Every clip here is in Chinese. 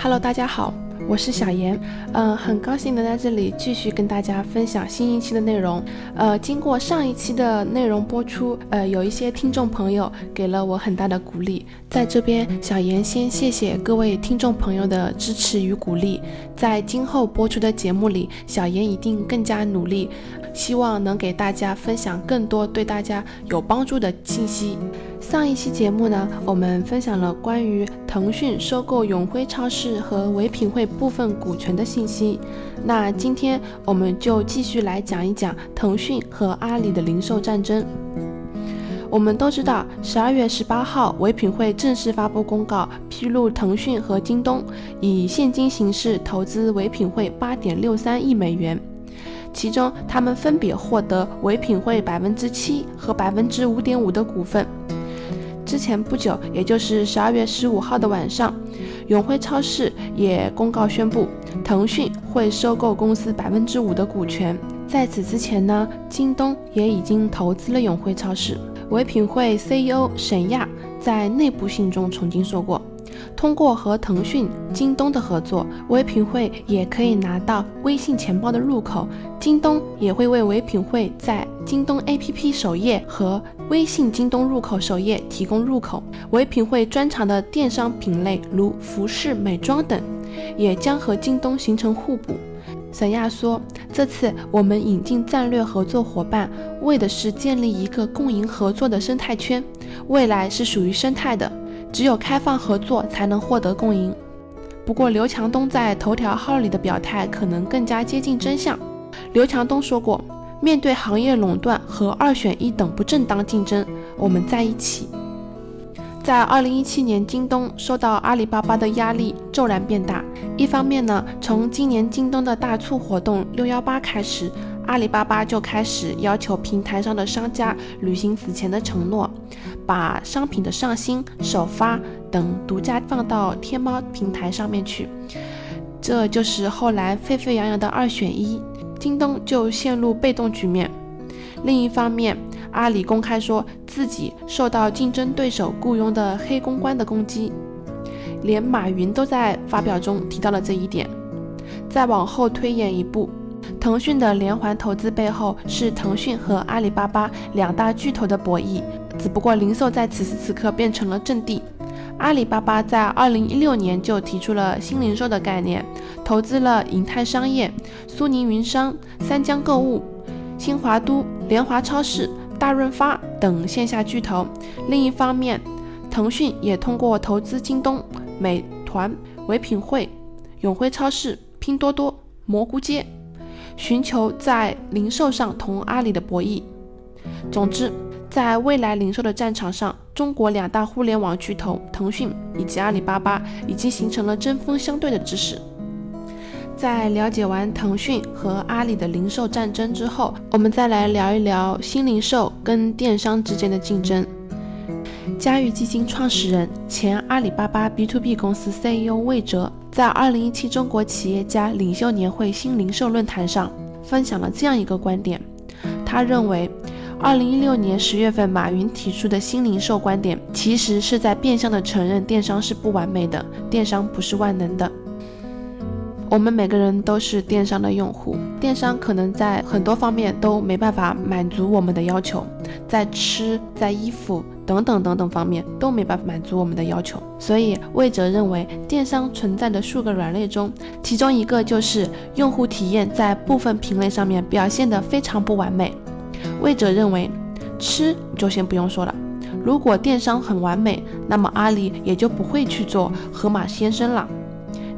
Hello，大家好，我是小严，嗯，很高兴能在这里继续跟大家分享新一期的内容。呃，经过上一期的内容播出，呃，有一些听众朋友给了我很大的鼓励，在这边，小严先谢谢各位听众朋友的支持与鼓励。在今后播出的节目里，小严一定更加努力，希望能给大家分享更多对大家有帮助的信息。上一期节目呢，我们分享了关于腾讯收购永辉超市和唯品会部分股权的信息。那今天我们就继续来讲一讲腾讯和阿里的零售战争。我们都知道，十二月十八号，唯品会正式发布公告，披露腾讯和京东以现金形式投资唯品会八点六三亿美元，其中他们分别获得唯品会百分之七和百分之五点五的股份。之前不久，也就是十二月十五号的晚上，永辉超市也公告宣布，腾讯会收购公司百分之五的股权。在此之前呢，京东也已经投资了永辉超市。唯品会 CEO 沈亚在内部信中曾经说过。通过和腾讯、京东的合作，唯品会也可以拿到微信钱包的入口。京东也会为唯品会在京东 APP 首页和微信京东入口首页提供入口。唯品会专长的电商品类如服饰、美妆等，也将和京东形成互补。沈亚说：“这次我们引进战略合作伙伴，为的是建立一个共赢合作的生态圈，未来是属于生态的。”只有开放合作才能获得共赢。不过，刘强东在头条号里的表态可能更加接近真相。刘强东说过：“面对行业垄断和二选一等不正当竞争，我们在一起。”在二零一七年，京东受到阿里巴巴的压力骤然变大。一方面呢，从今年京东的大促活动六幺八开始。阿里巴巴就开始要求平台上的商家履行此前的承诺，把商品的上新、首发等独家放到天猫平台上面去。这就是后来沸沸扬扬的二选一，京东就陷入被动局面。另一方面，阿里公开说自己受到竞争对手雇佣的黑公关的攻击，连马云都在发表中提到了这一点。再往后推演一步。腾讯的连环投资背后是腾讯和阿里巴巴两大巨头的博弈，只不过零售在此时此刻变成了阵地。阿里巴巴在二零一六年就提出了新零售的概念，投资了银泰商业、苏宁云商、三江购物、新华都、联华超市、大润发等线下巨头。另一方面，腾讯也通过投资京东、美团、唯品会、永辉超市、拼多多、蘑菇街。寻求在零售上同阿里的博弈。总之，在未来零售的战场上，中国两大互联网巨头腾讯以及阿里巴巴已经形成了针锋相对的姿势。在了解完腾讯和阿里的零售战争之后，我们再来聊一聊新零售跟电商之间的竞争。嘉裕基金创始人、前阿里巴巴 B to B 公司 CEO 魏哲在2017中国企业家领袖年会新零售论坛上分享了这样一个观点。他认为，2016年10月份马云提出的新零售观点，其实是在变相的承认电商是不完美的，电商不是万能的。我们每个人都是电商的用户，电商可能在很多方面都没办法满足我们的要求，在吃，在衣服。等等等等方面都没办法满足我们的要求，所以魏哲认为电商存在的数个软肋中，其中一个就是用户体验在部分品类上面表现得非常不完美。魏哲认为，吃就先不用说了，如果电商很完美，那么阿里也就不会去做盒马鲜生了。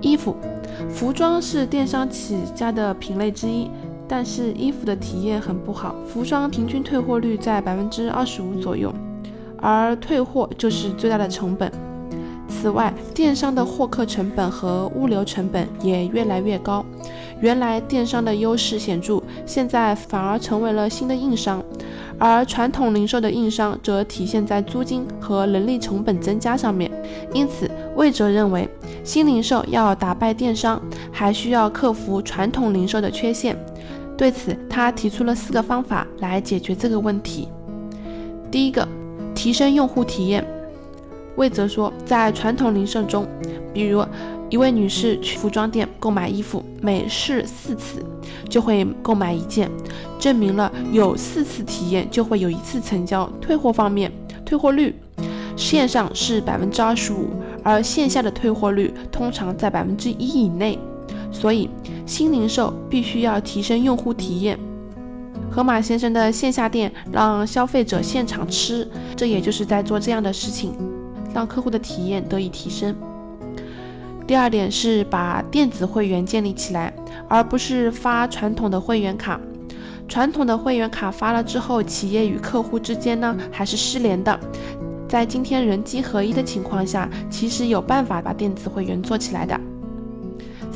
衣服、服装是电商起家的品类之一，但是衣服的体验很不好，服装平均退货率在百分之二十五左右。而退货就是最大的成本。此外，电商的获客成本和物流成本也越来越高。原来电商的优势显著，现在反而成为了新的硬伤。而传统零售的硬伤则体现在租金和人力成本增加上面。因此，魏哲认为，新零售要打败电商，还需要克服传统零售的缺陷。对此，他提出了四个方法来解决这个问题。第一个，提升用户体验。魏哲说，在传统零售中，比如一位女士去服装店购买衣服，每试四次就会购买一件，证明了有四次体验就会有一次成交。退货方面，退货率线上是百分之二十五，而线下的退货率通常在百分之一以内。所以，新零售必须要提升用户体验。河马先生的线下店让消费者现场吃，这也就是在做这样的事情。让客户的体验得以提升。第二点是把电子会员建立起来，而不是发传统的会员卡。传统的会员卡发了之后，企业与客户之间呢还是失联的。在今天人机合一的情况下，其实有办法把电子会员做起来的。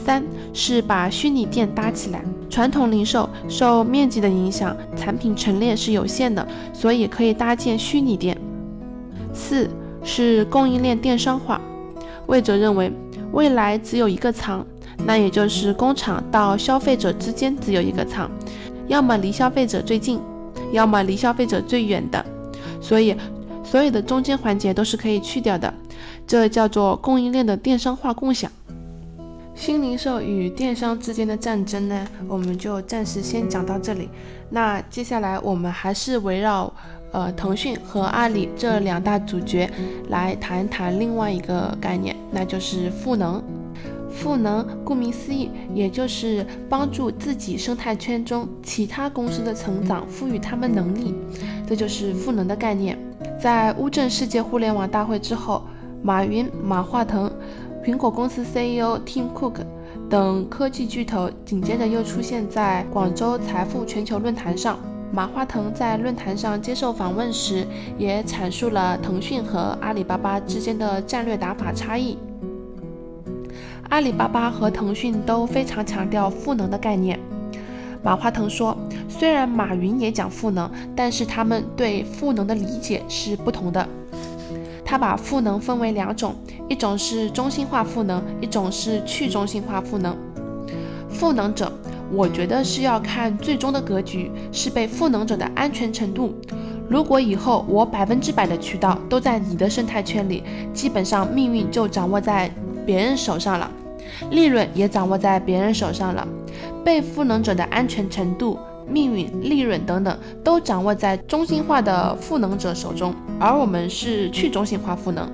三是把虚拟店搭起来。传统零售受面积的影响，产品陈列是有限的，所以可以搭建虚拟店。四。是供应链电商化。魏哲认为，未来只有一个仓，那也就是工厂到消费者之间只有一个仓，要么离消费者最近，要么离消费者最远的。所以，所有的中间环节都是可以去掉的，这叫做供应链的电商化共享。新零售与电商之间的战争呢，我们就暂时先讲到这里。那接下来我们还是围绕。呃，腾讯和阿里这两大主角来谈谈另外一个概念，那就是赋能。赋能顾名思义，也就是帮助自己生态圈中其他公司的成长，赋予他们能力，这就是赋能的概念。在乌镇世界互联网大会之后，马云、马化腾、苹果公司 CEO Tim Cook 等科技巨头紧接着又出现在广州财富全球论坛上。马化腾在论坛上接受访问时，也阐述了腾讯和阿里巴巴之间的战略打法差异。阿里巴巴和腾讯都非常强调赋能的概念。马化腾说，虽然马云也讲赋能，但是他们对赋能的理解是不同的。他把赋能分为两种，一种是中心化赋能，一种是去中心化赋能。赋能者。我觉得是要看最终的格局，是被赋能者的安全程度。如果以后我百分之百的渠道都在你的生态圈里，基本上命运就掌握在别人手上了，利润也掌握在别人手上了。被赋能者的安全程度、命运、利润等等，都掌握在中心化的赋能者手中，而我们是去中心化赋能。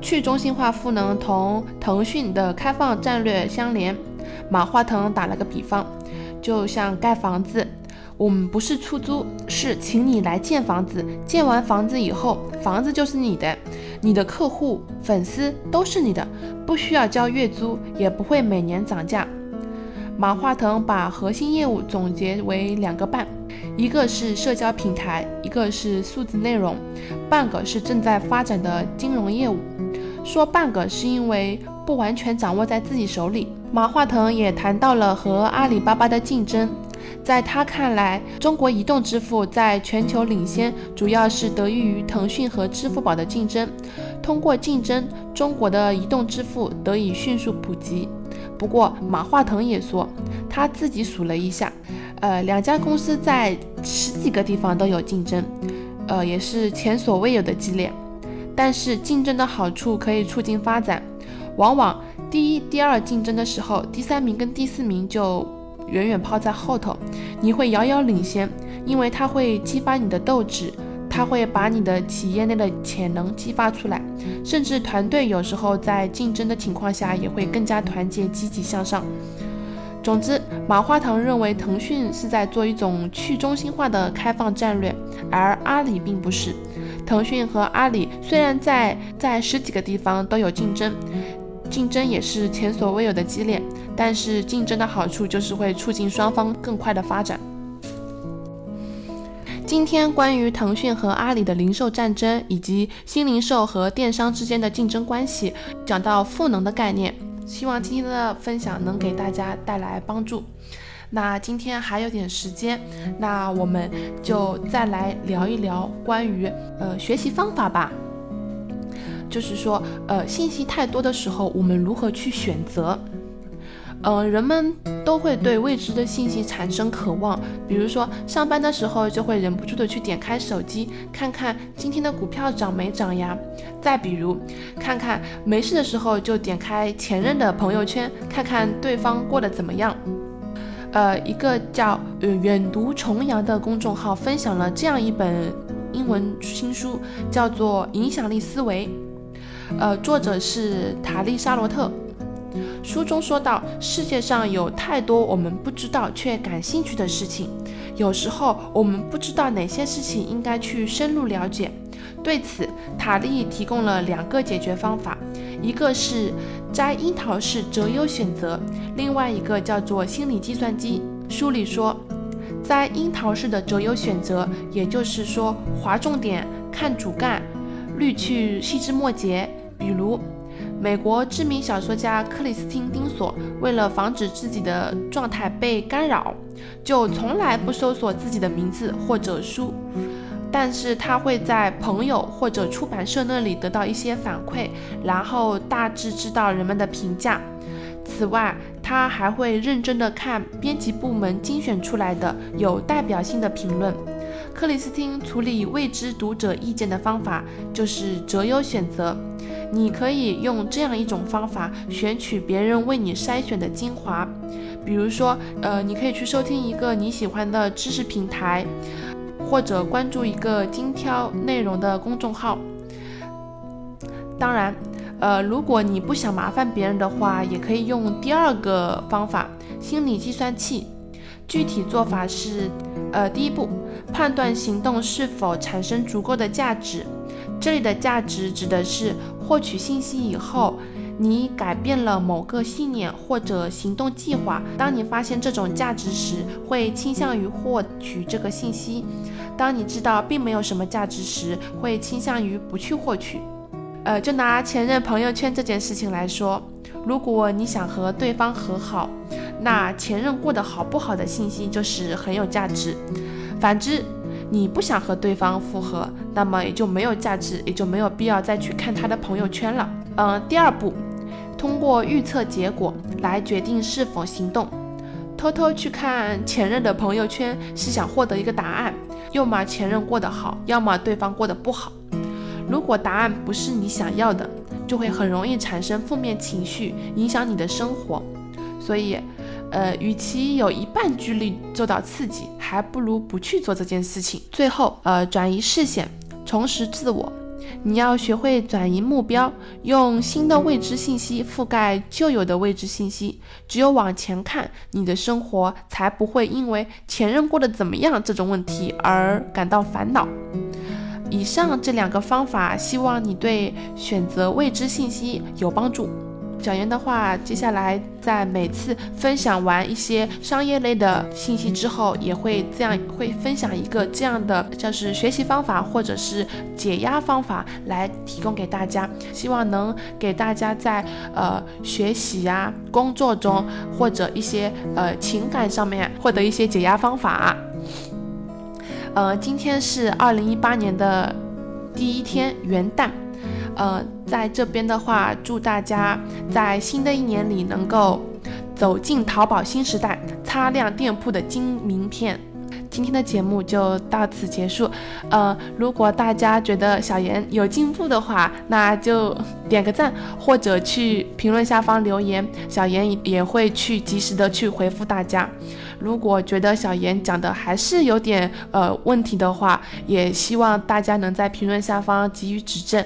去中心化赋能同腾讯的开放战略相连。马化腾打了个比方。就像盖房子，我们不是出租，是请你来建房子。建完房子以后，房子就是你的，你的客户、粉丝都是你的，不需要交月租，也不会每年涨价。马化腾把核心业务总结为两个半，一个是社交平台，一个是数字内容，半个是正在发展的金融业务。说半个是因为不完全掌握在自己手里。马化腾也谈到了和阿里巴巴的竞争，在他看来，中国移动支付在全球领先，主要是得益于腾讯和支付宝的竞争。通过竞争，中国的移动支付得以迅速普及。不过，马化腾也说，他自己数了一下，呃，两家公司在十几个地方都有竞争，呃，也是前所未有的激烈。但是，竞争的好处可以促进发展，往往。第一、第二竞争的时候，第三名跟第四名就远远抛在后头，你会遥遥领先，因为它会激发你的斗志，它会把你的企业内的潜能激发出来，甚至团队有时候在竞争的情况下也会更加团结、积极向上。总之，马化腾认为腾讯是在做一种去中心化的开放战略，而阿里并不是。腾讯和阿里虽然在在十几个地方都有竞争。竞争也是前所未有的激烈，但是竞争的好处就是会促进双方更快的发展。今天关于腾讯和阿里的零售战争，以及新零售和电商之间的竞争关系，讲到赋能的概念。希望今天的分享能给大家带来帮助。那今天还有点时间，那我们就再来聊一聊关于呃学习方法吧。就是说，呃，信息太多的时候，我们如何去选择？嗯，人们都会对未知的信息产生渴望，比如说上班的时候就会忍不住的去点开手机，看看今天的股票涨没涨呀。再比如，看看没事的时候就点开前任的朋友圈，看看对方过得怎么样。呃，一个叫呃远读重阳的公众号分享了这样一本英文新书，叫做《影响力思维》，呃，作者是塔利沙罗特。书中说到，世界上有太多我们不知道却感兴趣的事情，有时候我们不知道哪些事情应该去深入了解。对此，塔利提供了两个解决方法，一个是摘樱桃式择优选择，另外一个叫做心理计算机。书里说，摘樱桃式的择优选择，也就是说划重点、看主干、滤去细枝末节，比如。美国知名小说家克里斯汀·丁索为了防止自己的状态被干扰，就从来不搜索自己的名字或者书，但是他会在朋友或者出版社那里得到一些反馈，然后大致知道人们的评价。此外，他还会认真地看编辑部门精选出来的有代表性的评论。克里斯汀处理未知读者意见的方法就是择优选择。你可以用这样一种方法选取别人为你筛选的精华，比如说，呃，你可以去收听一个你喜欢的知识平台，或者关注一个精挑内容的公众号。当然，呃，如果你不想麻烦别人的话，也可以用第二个方法——心理计算器。具体做法是，呃，第一步，判断行动是否产生足够的价值。这里的价值指的是获取信息以后，你改变了某个信念或者行动计划。当你发现这种价值时，会倾向于获取这个信息；当你知道并没有什么价值时，会倾向于不去获取。呃，就拿前任朋友圈这件事情来说，如果你想和对方和好，那前任过得好不好的信息就是很有价值。反之，你不想和对方复合，那么也就没有价值，也就没有必要再去看他的朋友圈了。嗯，第二步，通过预测结果来决定是否行动。偷偷去看前任的朋友圈，是想获得一个答案：要么前任过得好，要么对方过得不好。如果答案不是你想要的，就会很容易产生负面情绪，影响你的生活。所以。呃，与其有一半几率受到刺激，还不如不去做这件事情。最后，呃，转移视线，重拾自我。你要学会转移目标，用新的未知信息覆盖旧有的未知信息。只有往前看，你的生活才不会因为前任过得怎么样这种问题而感到烦恼。以上这两个方法，希望你对选择未知信息有帮助。小严的话，接下来在每次分享完一些商业类的信息之后，也会这样会分享一个这样的，像是学习方法或者是解压方法来提供给大家，希望能给大家在呃学习呀、工作中或者一些呃情感上面获得一些解压方法。呃，今天是二零一八年的第一天元旦。呃，在这边的话，祝大家在新的一年里能够走进淘宝新时代，擦亮店铺的金名片。今天的节目就到此结束。呃，如果大家觉得小严有进步的话，那就点个赞，或者去评论下方留言，小严也会去及时的去回复大家。如果觉得小严讲的还是有点呃问题的话，也希望大家能在评论下方给予指正。